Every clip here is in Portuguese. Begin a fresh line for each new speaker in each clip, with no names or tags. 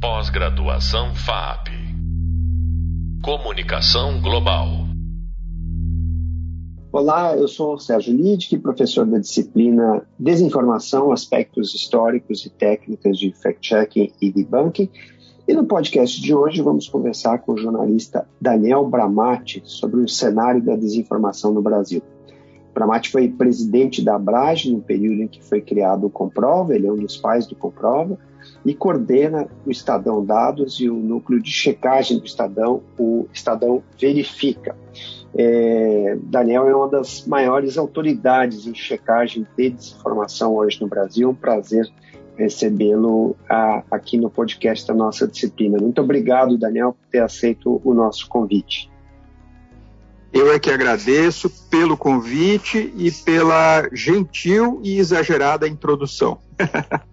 Pós-graduação FAP. Comunicação Global.
Olá, eu sou Sérgio Lidic, professor da disciplina Desinformação, Aspectos Históricos e Técnicas de Fact-Checking e Debunking. E no podcast de hoje vamos conversar com o jornalista Daniel Bramati sobre o cenário da desinformação no Brasil. Bramati foi presidente da Abrage no período em que foi criado o Comprova, ele é um dos pais do Comprova, e coordena o Estadão Dados e o núcleo de checagem do Estadão, o Estadão Verifica. É, Daniel é uma das maiores autoridades em checagem de desinformação hoje no Brasil. É um prazer recebê-lo aqui no podcast da nossa disciplina. Muito obrigado, Daniel, por ter aceito o nosso convite.
Eu é que agradeço pelo convite e pela gentil e exagerada introdução.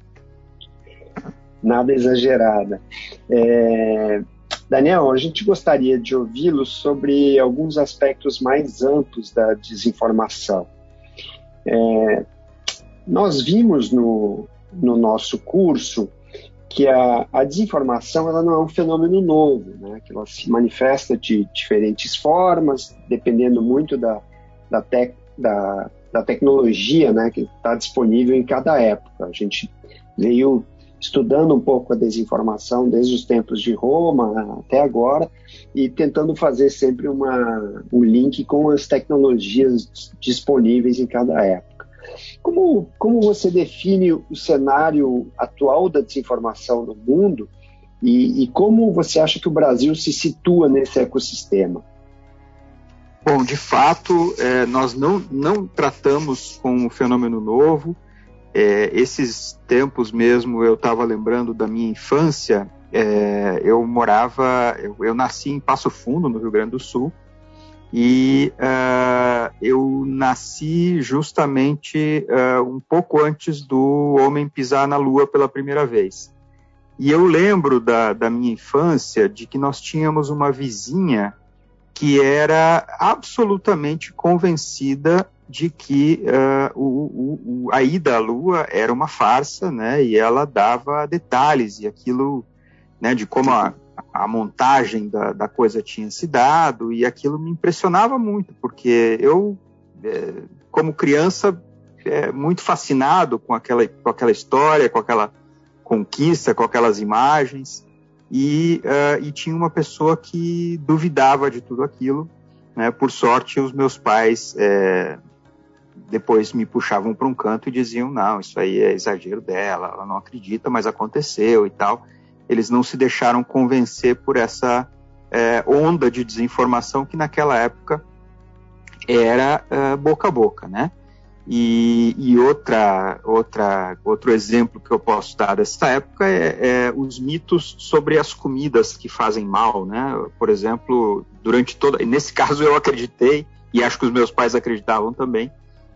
Nada exagerada. É, Daniel, a gente gostaria de ouvi-lo sobre alguns aspectos mais amplos da desinformação. É, nós vimos no, no nosso curso que a, a, desinformação ela não é um fenômeno novo, né? que ela se manifesta de diferentes formas, dependendo muito da, da, tec, da, da tecnologia né? que está disponível em cada época. A gente veio estudando um pouco a desinformação desde os tempos de Roma até agora e tentando fazer sempre uma, um link com as tecnologias disponíveis em cada época. Como, como você define o cenário atual da desinformação no mundo e, e como você acha que o Brasil se situa nesse ecossistema?
Bom, de fato, é, nós não, não tratamos com um fenômeno novo, é, esses tempos mesmo eu estava lembrando da minha infância. É, eu morava, eu, eu, nasci em Passo Fundo, no Rio Grande do Sul, e uh, eu nasci justamente uh, um pouco antes do homem pisar na Lua pela primeira vez. E eu lembro da, da minha infância de que nós tínhamos uma vizinha que era absolutamente convencida de que uh, o, o, a ida à Lua era uma farsa, né? E ela dava detalhes e aquilo, né? De como a, a montagem da, da, coisa tinha se dado e aquilo me impressionava muito, porque eu, é, como criança, é, muito fascinado com aquela, com aquela história, com aquela conquista, com aquelas imagens e, uh, e tinha uma pessoa que duvidava de tudo aquilo. Né? Por sorte, os meus pais é, depois me puxavam para um canto e diziam: não, isso aí é exagero dela, ela não acredita, mas aconteceu e tal. Eles não se deixaram convencer por essa é, onda de desinformação que naquela época era é, boca a boca, né? E, e, outra, outra, outro exemplo que eu posso dar dessa época é, é, os mitos sobre as comidas que fazem mal, né? Por exemplo, durante toda, nesse caso eu acreditei e acho que os meus pais acreditavam também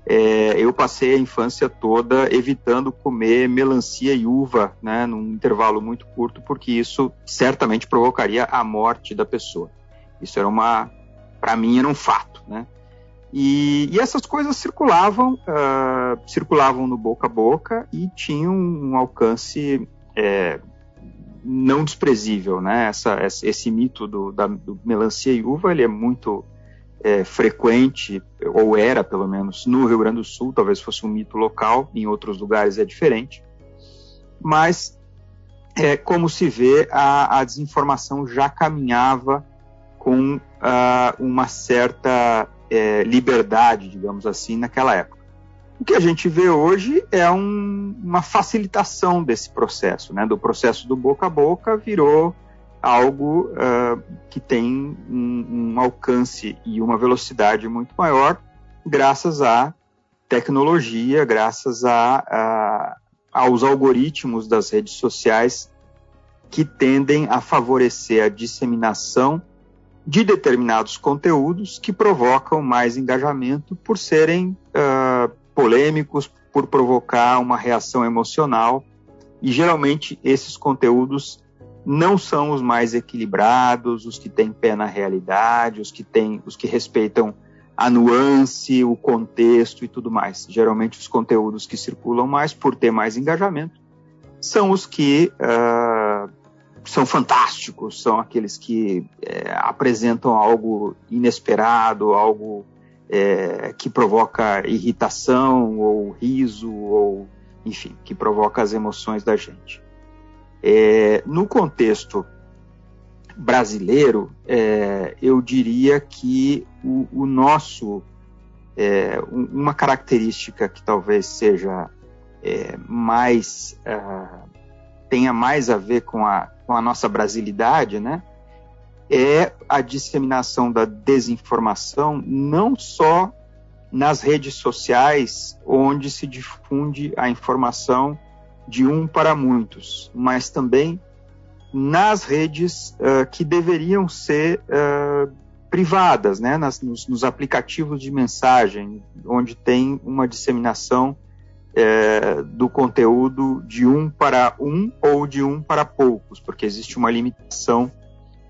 é, eu passei a infância toda evitando comer melancia e uva, né, num intervalo muito curto, porque isso certamente provocaria a morte da pessoa. Isso era uma, para mim, era um fato, né? E, e essas coisas circulavam, uh, circulavam no boca a boca e tinham um alcance é, não desprezível, né? Essa, esse mito do, da, do melancia e uva ele é muito é, frequente, ou era pelo menos, no Rio Grande do Sul, talvez fosse um mito local, em outros lugares é diferente, mas é, como se vê, a, a desinformação já caminhava com uh, uma certa é, liberdade, digamos assim, naquela época. O que a gente vê hoje é um, uma facilitação desse processo, né? do processo do boca a boca virou algo uh, que tem um, um, alcance e uma velocidade muito maior, graças à tecnologia, graças a, a, aos algoritmos das redes sociais que tendem a favorecer a disseminação de determinados conteúdos que provocam mais engajamento por serem uh, polêmicos, por provocar uma reação emocional. E geralmente esses conteúdos não são os mais equilibrados, os que têm pé na realidade, os que têm, os que respeitam a nuance, o contexto e tudo mais. Geralmente os conteúdos que circulam mais por ter mais engajamento são os que uh, são fantásticos, são aqueles que é, apresentam algo inesperado, algo é, que provoca irritação ou riso, ou enfim, que provoca as emoções da gente. É, no contexto brasileiro, é, eu diria que o, o nosso é, uma característica que talvez seja é, mais uh, tenha mais a ver com a, com a nossa brasilidade, né? É a disseminação da desinformação não só nas redes sociais, onde se difunde a informação de um para muitos, mas também nas redes uh, que deveriam ser uh, privadas, né? Nas, nos, nos, aplicativos de mensagem, onde tem uma disseminação é, do conteúdo de um para um ou de um para poucos, porque existe uma limitação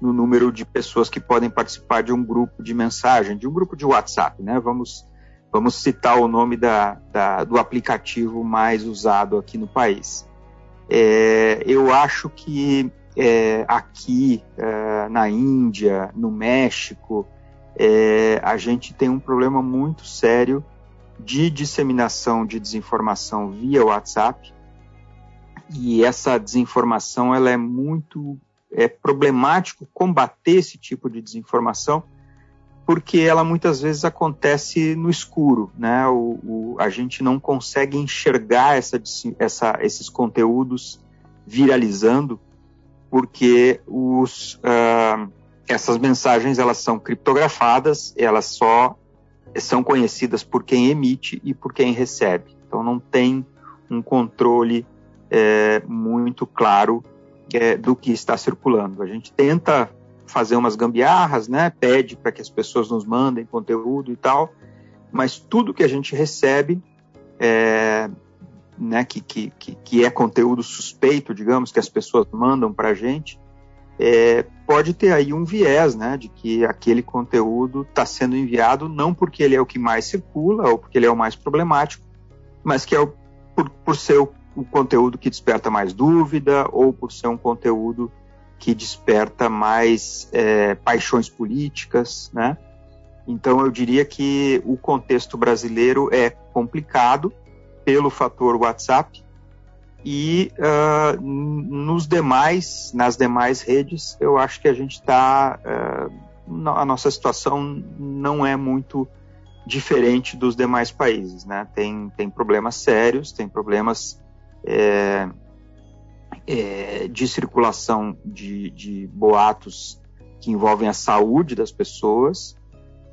no número de pessoas que podem participar de um grupo de mensagem, de um grupo de WhatsApp, né? Vamos, vamos citar o nome da, da do aplicativo mais usado aqui no país. É, eu acho que é, aqui é, na Índia, no México, é, a gente tem um problema muito sério de disseminação de desinformação via WhatsApp. E essa desinformação ela é muito é problemático combater esse tipo de desinformação porque ela muitas vezes acontece no escuro, né? O, o a gente não consegue enxergar essa, essa, esses conteúdos viralizando porque os, uh, essas mensagens elas são criptografadas, elas só são conhecidas por quem emite e por quem recebe. Então não tem um controle é, muito claro é, do que está circulando. A gente tenta fazer umas gambiarras, né? Pede para que as pessoas nos mandem conteúdo e tal, mas tudo que a gente recebe, é, né? Que, que, que é conteúdo suspeito, digamos, que as pessoas mandam para a gente, é, pode ter aí um viés, né, de que aquele conteúdo está sendo enviado não porque ele é o que mais circula ou porque ele é o mais problemático, mas que é o, por, por ser o, o conteúdo que desperta mais dúvida ou por ser um conteúdo que desperta mais é, paixões políticas, né? Então eu diria que o contexto brasileiro é complicado pelo fator WhatsApp, e uh, nos demais, nas demais redes, eu acho que a gente está, uh, a nossa situação não é muito diferente dos demais países, né? Tem, tem problemas sérios, tem problemas é, é, de circulação de, de boatos que envolvem a saúde das pessoas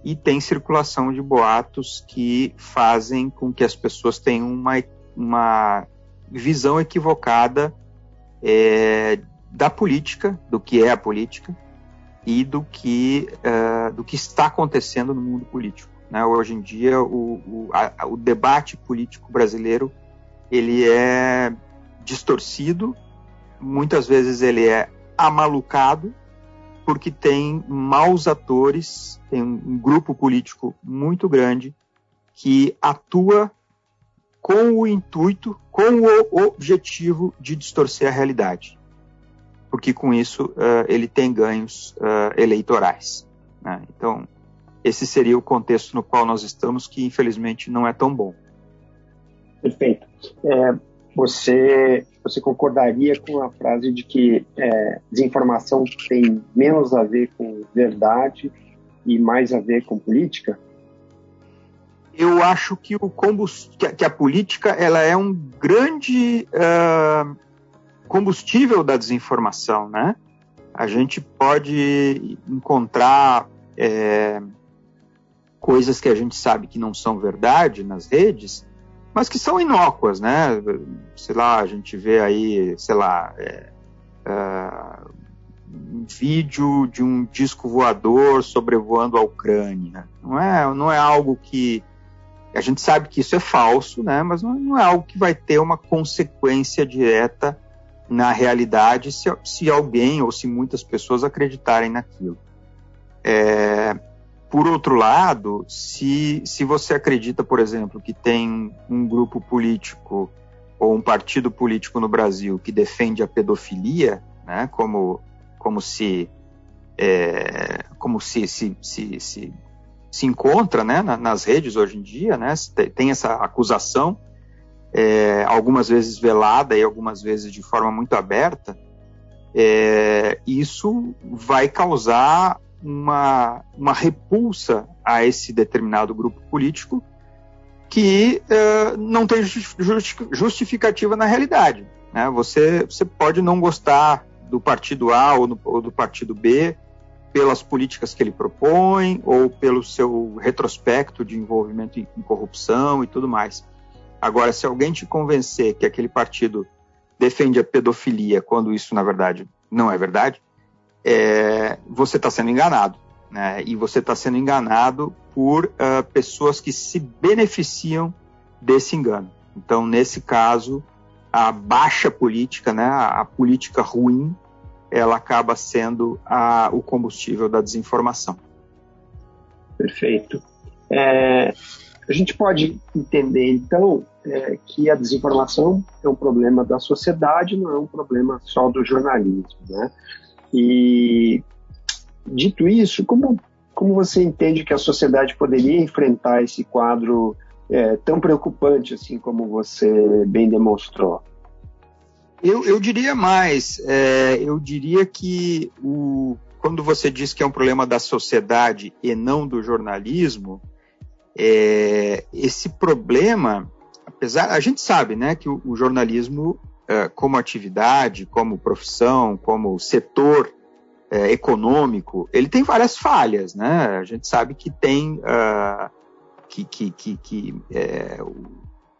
e tem circulação de boatos que fazem com que as pessoas tenham uma, uma visão equivocada é, da política, do que é a política e do que, uh, do que está acontecendo no mundo político. Né? Hoje em dia, o, o, a, o debate político brasileiro ele é distorcido, muitas vezes ele é amalucado, porque tem maus atores, tem um grupo político muito grande que atua com o intuito, com o objetivo de distorcer a realidade. Porque com isso uh, ele tem ganhos uh, eleitorais. Né? Então, esse seria o contexto no qual nós estamos, que infelizmente não é tão bom.
Perfeito. É, você, você concordaria com a frase de que é, desinformação tem menos a ver com verdade e mais a ver com política?
eu acho que o combustível, que a política ela é um grande uh, combustível da desinformação, né? A gente pode encontrar é, coisas que a gente sabe que não são verdade nas redes, mas que são inócuas, né? Sei lá, a gente vê aí, sei lá, é, uh, um vídeo de um disco voador sobrevoando a Ucrânia. Não é, não é algo que a gente sabe que isso é falso, né? Mas não, não é algo que vai ter uma consequência direta na realidade se, se alguém ou se muitas pessoas acreditarem naquilo. É, por outro lado, se, se você acredita, por exemplo, que tem um grupo político ou um partido político no Brasil que defende a pedofilia, né? Como, como se é, como se, se, se, se, se encontra né, nas redes hoje em dia, né, tem essa acusação, é, algumas vezes velada e algumas vezes de forma muito aberta, é, isso vai causar uma, uma repulsa a esse determinado grupo político que é, não tem justificativa na realidade. Né? Você, você pode não gostar do partido A ou, no, ou do partido B, pelas políticas que ele propõe ou pelo seu retrospecto de envolvimento em, em corrupção e tudo mais. Agora, se alguém te convencer que aquele partido defende a pedofilia, quando isso, na verdade, não é verdade, é, você está sendo enganado. Né? E você está sendo enganado por uh, pessoas que se beneficiam desse engano. Então, nesse caso, a baixa política, né, a, política ruim, ela acaba sendo a, o combustível da desinformação.
Perfeito. É, a gente pode entender, então, é, que a desinformação é um problema da sociedade, não é um problema só do jornalismo. Né? E, dito isso, como, como você entende que a sociedade poderia enfrentar esse quadro é, tão preocupante, assim como você bem demonstrou?
Eu, eu diria mais, é, eu diria que o, quando você diz que é um problema da sociedade e não do jornalismo, é, esse problema, apesar, a gente sabe, né, que o, o jornalismo como atividade, como profissão, como setor é, econômico, ele tem várias falhas, né? A gente sabe que tem uh, que, que, que, que é,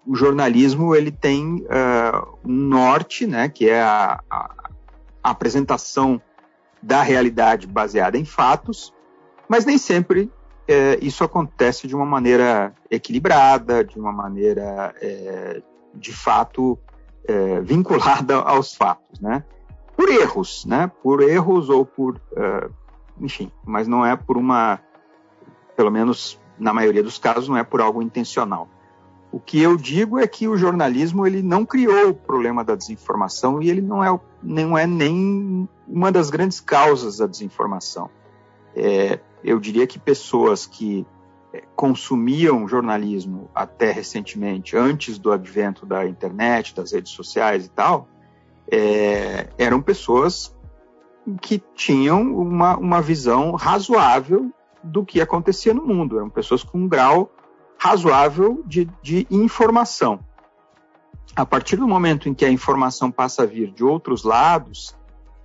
o jornalismo ele tem uh, um norte, né, que é a, a, a, apresentação da realidade baseada em fatos, mas nem sempre é, isso acontece de uma maneira equilibrada, de uma maneira é, de fato é, vinculada aos fatos, né? Por erros, né? Por erros ou por, uh, enfim, mas não é por uma, pelo menos na maioria dos casos, não é por algo intencional. O que eu digo é que o jornalismo ele não criou o problema da desinformação e ele não é, não é nem uma das grandes causas da desinformação. É, eu diria que pessoas que consumiam jornalismo até recentemente, antes do advento da internet, das redes sociais e tal, é, eram pessoas que tinham uma, uma visão razoável do que acontecia no mundo. Eram pessoas com um grau razoável de, de informação. A partir do momento em que a informação passa a vir de outros lados,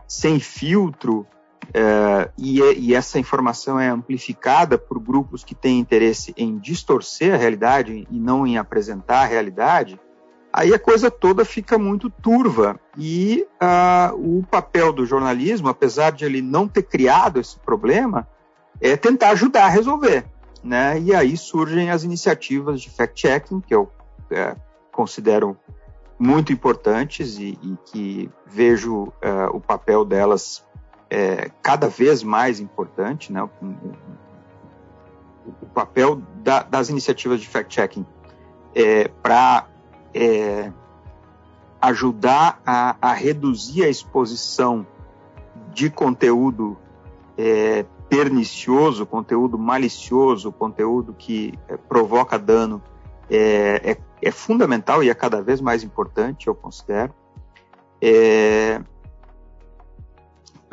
sem filtro, é, e, e, essa informação é amplificada por grupos que têm interesse em distorcer a realidade e não em apresentar a realidade, aí a coisa toda fica muito turva. E uh, o papel do jornalismo, apesar de ele não ter criado esse problema, é tentar ajudar a resolver né? E aí surgem as iniciativas de fact-checking, que eu é, considero muito importantes e, e que vejo é, o papel delas é, cada vez mais importante, né? O, papel da, das iniciativas de fact-checking é, para é, ajudar a, a, reduzir a exposição de conteúdo é, pernicioso, conteúdo malicioso, conteúdo que é, provoca dano, é, é, é, fundamental e é cada vez mais importante, eu considero. É,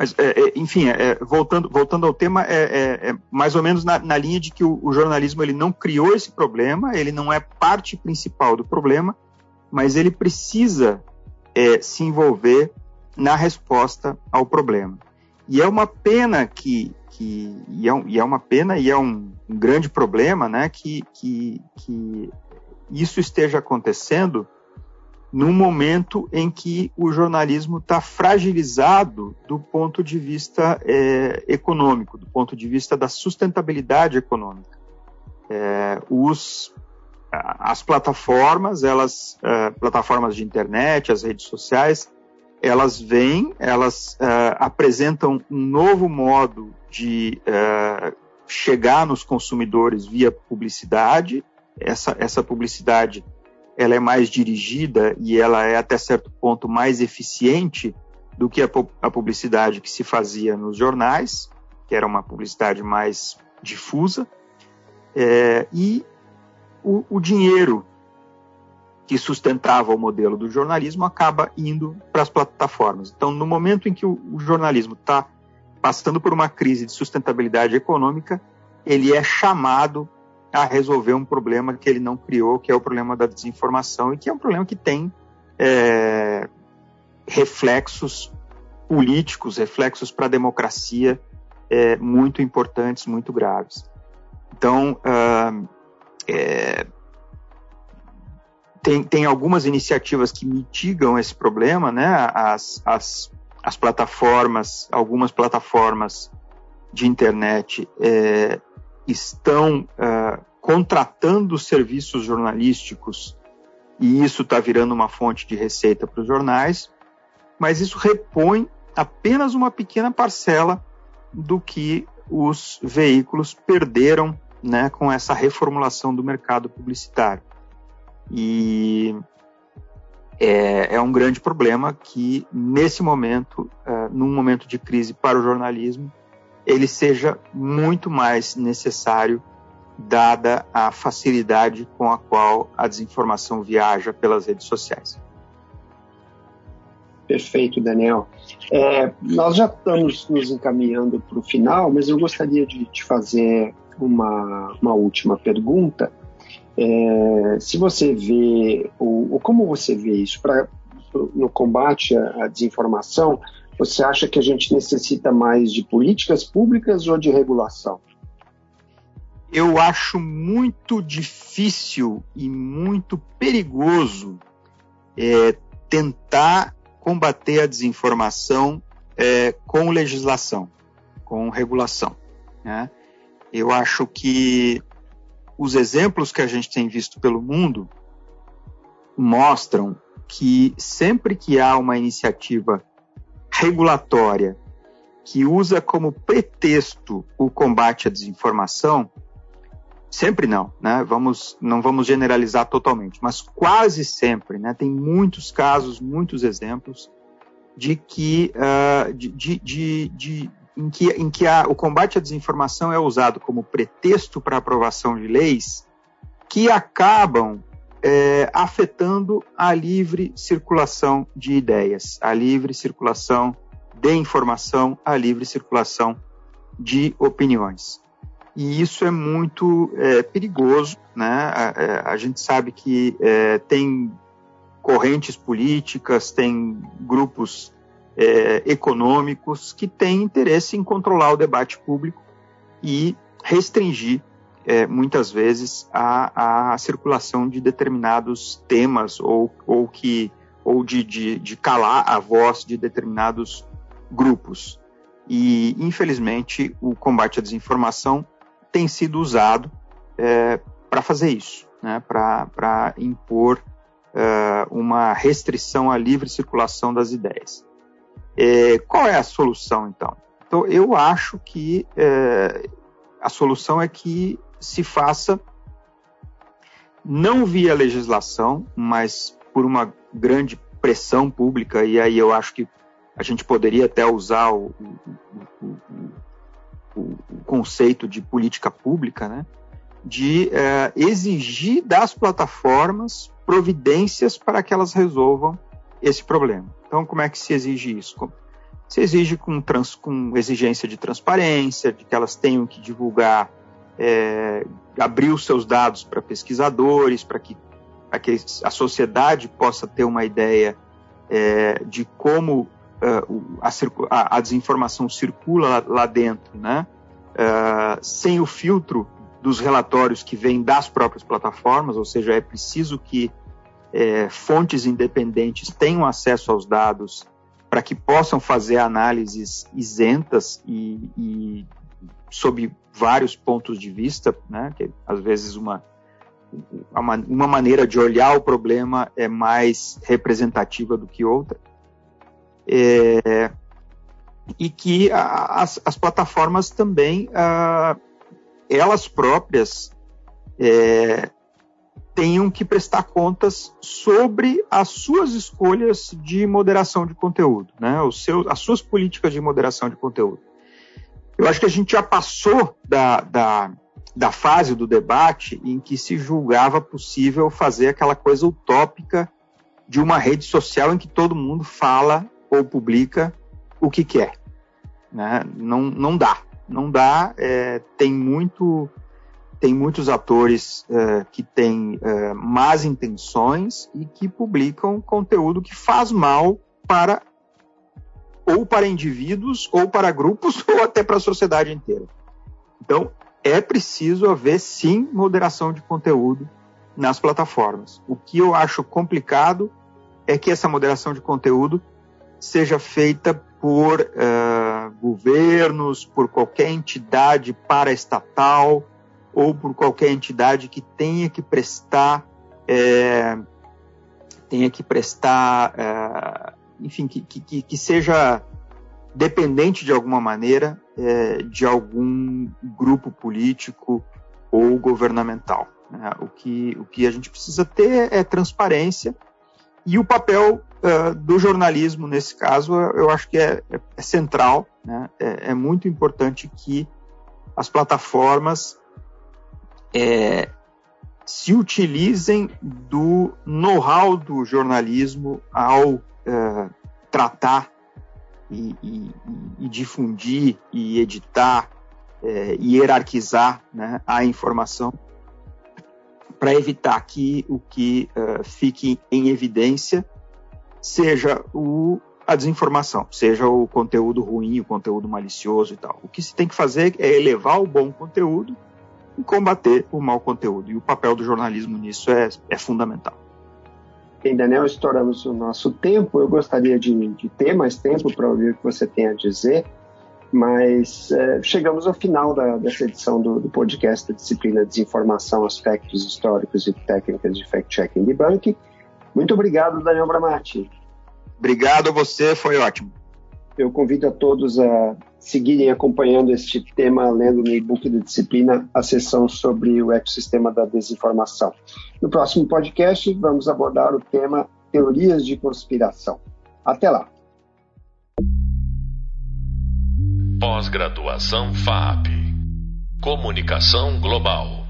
mas, é, enfim, voltando, voltando ao tema, é, mais ou menos na, na linha de que o, o, jornalismo ele não criou esse problema, ele não é parte principal do problema, mas ele precisa se envolver na resposta ao problema. E é uma pena que que e é, e é uma pena e é um, um grande problema, né, que, que, que isso esteja acontecendo num momento em que o jornalismo está fragilizado do ponto de vista é, econômico, do ponto de vista da sustentabilidade econômica. É, os, as plataformas, elas, é, plataformas de internet, as redes sociais, elas vêm, elas uh, apresentam um novo modo de uh, chegar nos consumidores via publicidade. Essa, essa publicidade ela é mais dirigida e ela é até certo ponto mais eficiente do que a, a publicidade que se fazia nos jornais, que era uma publicidade mais difusa, é, e o, o dinheiro que sustentava o modelo do jornalismo acaba indo para as plataformas. Então, no momento em que o, o jornalismo está passando por uma crise de sustentabilidade econômica, ele é chamado a resolver um problema que ele não criou, que é o problema da desinformação, e que é um problema que tem é, reflexos políticos, reflexos para a democracia é, muito importantes, muito graves. Então, uh, é, tem, tem algumas iniciativas que mitigam esse problema, né? As, as, as plataformas, algumas plataformas de internet é, estão é, contratando serviços jornalísticos e isso está virando uma fonte de receita para os jornais, mas isso repõe apenas uma pequena parcela do que os veículos perderam né, com essa reformulação do mercado publicitário. E é, é um grande problema que, nesse momento, uh, num momento de crise para o jornalismo, ele seja muito mais necessário, dada a facilidade com a qual a desinformação viaja pelas redes sociais.
Perfeito, Daniel. É, nós já estamos nos encaminhando para o final, mas eu gostaria de te fazer uma, uma última pergunta. É, se você vê, ou, ou, como você vê isso pra, no combate à, à desinformação, você acha que a gente necessita mais de políticas públicas ou de regulação?
Eu acho muito difícil e muito perigoso é, tentar combater a desinformação é, com legislação, com regulação. Né? Eu acho que os exemplos que a gente tem visto pelo mundo mostram que sempre que há uma iniciativa regulatória que usa como pretexto o combate à desinformação, sempre não, né? Vamos, não vamos generalizar totalmente, mas quase sempre, né? Tem muitos casos, muitos exemplos de que, uh, de, de, de, de, em que, em que a, o combate à desinformação é usado como pretexto para aprovação de leis que acabam é, afetando a livre circulação de ideias, a livre circulação de informação, a livre circulação de opiniões. E isso é muito é, perigoso, né? A, é, a, gente sabe que é, tem correntes políticas, tem grupos é, econômicos que têm interesse em controlar o debate público e restringir é, muitas vezes a, a, circulação de determinados temas ou, ou que ou de, de, de calar a voz de determinados grupos. E, infelizmente, o combate à desinformação tem sido usado é, para fazer isso, né? para impor é, uma restrição à livre circulação das ideias. É, qual é a solução, então? Então, eu acho que é, a solução é que se faça não via legislação, mas por uma grande pressão pública, e aí eu acho que a gente poderia até usar o, o, o, o conceito de política pública, né? de é, exigir das plataformas providências para que elas resolvam esse problema. Então, como é que se exige isso? Se exige com, trans, com exigência de transparência, de que elas tenham que divulgar, é, abrir os seus dados para pesquisadores, para que, que a sociedade possa ter uma ideia é, de como uh, a, a, desinformação circula lá, lá dentro, né? Uh, sem o filtro dos relatórios que vêm das próprias plataformas, ou seja, é preciso que é, fontes independentes tenham acesso aos dados para que possam fazer análises isentas e, e sob vários pontos de vista, né? Que às vezes uma uma maneira de olhar o problema é mais representativa do que outra. É, e que as, as, plataformas também, elas próprias, é, tenham que prestar contas sobre as suas escolhas de moderação de conteúdo, né? Os seus, as suas políticas de moderação de conteúdo. Eu acho que a gente já passou da, da, da fase do debate em que se julgava possível fazer aquela coisa utópica de uma rede social em que todo mundo fala ou publica o que quer. Né? Não, não dá. Não dá. É, tem muito tem muitos atores é, que têm é, más intenções e que publicam conteúdo que faz mal para ou para indivíduos, ou para grupos, ou até para a sociedade inteira. Então, é preciso haver sim moderação de conteúdo nas plataformas. O que eu acho complicado é que essa moderação de conteúdo seja feita por uh, governos, por qualquer entidade paraestatal ou por qualquer entidade que tenha que prestar, é, tenha que prestar, é, enfim, que, que, que seja dependente de alguma maneira é, de algum grupo político ou governamental. Né? O, que, o que a gente precisa ter é transparência e o papel uh, do jornalismo, nesse caso, eu acho que é, é, é central. Né? É, é, muito importante que as plataformas é, se utilizem do know-how do jornalismo ao uh, tratar e, e, e difundir e editar é, e hierarquizar né, a informação para evitar que o que uh, fique em evidência seja o, a desinformação, seja o conteúdo ruim, o conteúdo malicioso e tal. O que se tem que fazer é elevar o bom conteúdo e combater o mau conteúdo. E o papel do jornalismo nisso é, é fundamental.
Bem, Daniel, estouramos o nosso tempo. Eu gostaria de, de ter mais tempo para ouvir o que você tem a dizer, mas é, chegamos ao final da, dessa edição do, do, podcast da disciplina Desinformação, Aspectos Históricos e Técnicas de Fact-Checking e Debunking. Muito obrigado, Daniel Bramati.
Obrigado a você, foi ótimo.
Eu convido a todos a seguirem acompanhando este tema, lendo no e-book da disciplina a sessão sobre o ecossistema da desinformação. No próximo podcast, vamos abordar o tema teorias de conspiração. Até lá!
Pós-graduação FAP Comunicação Global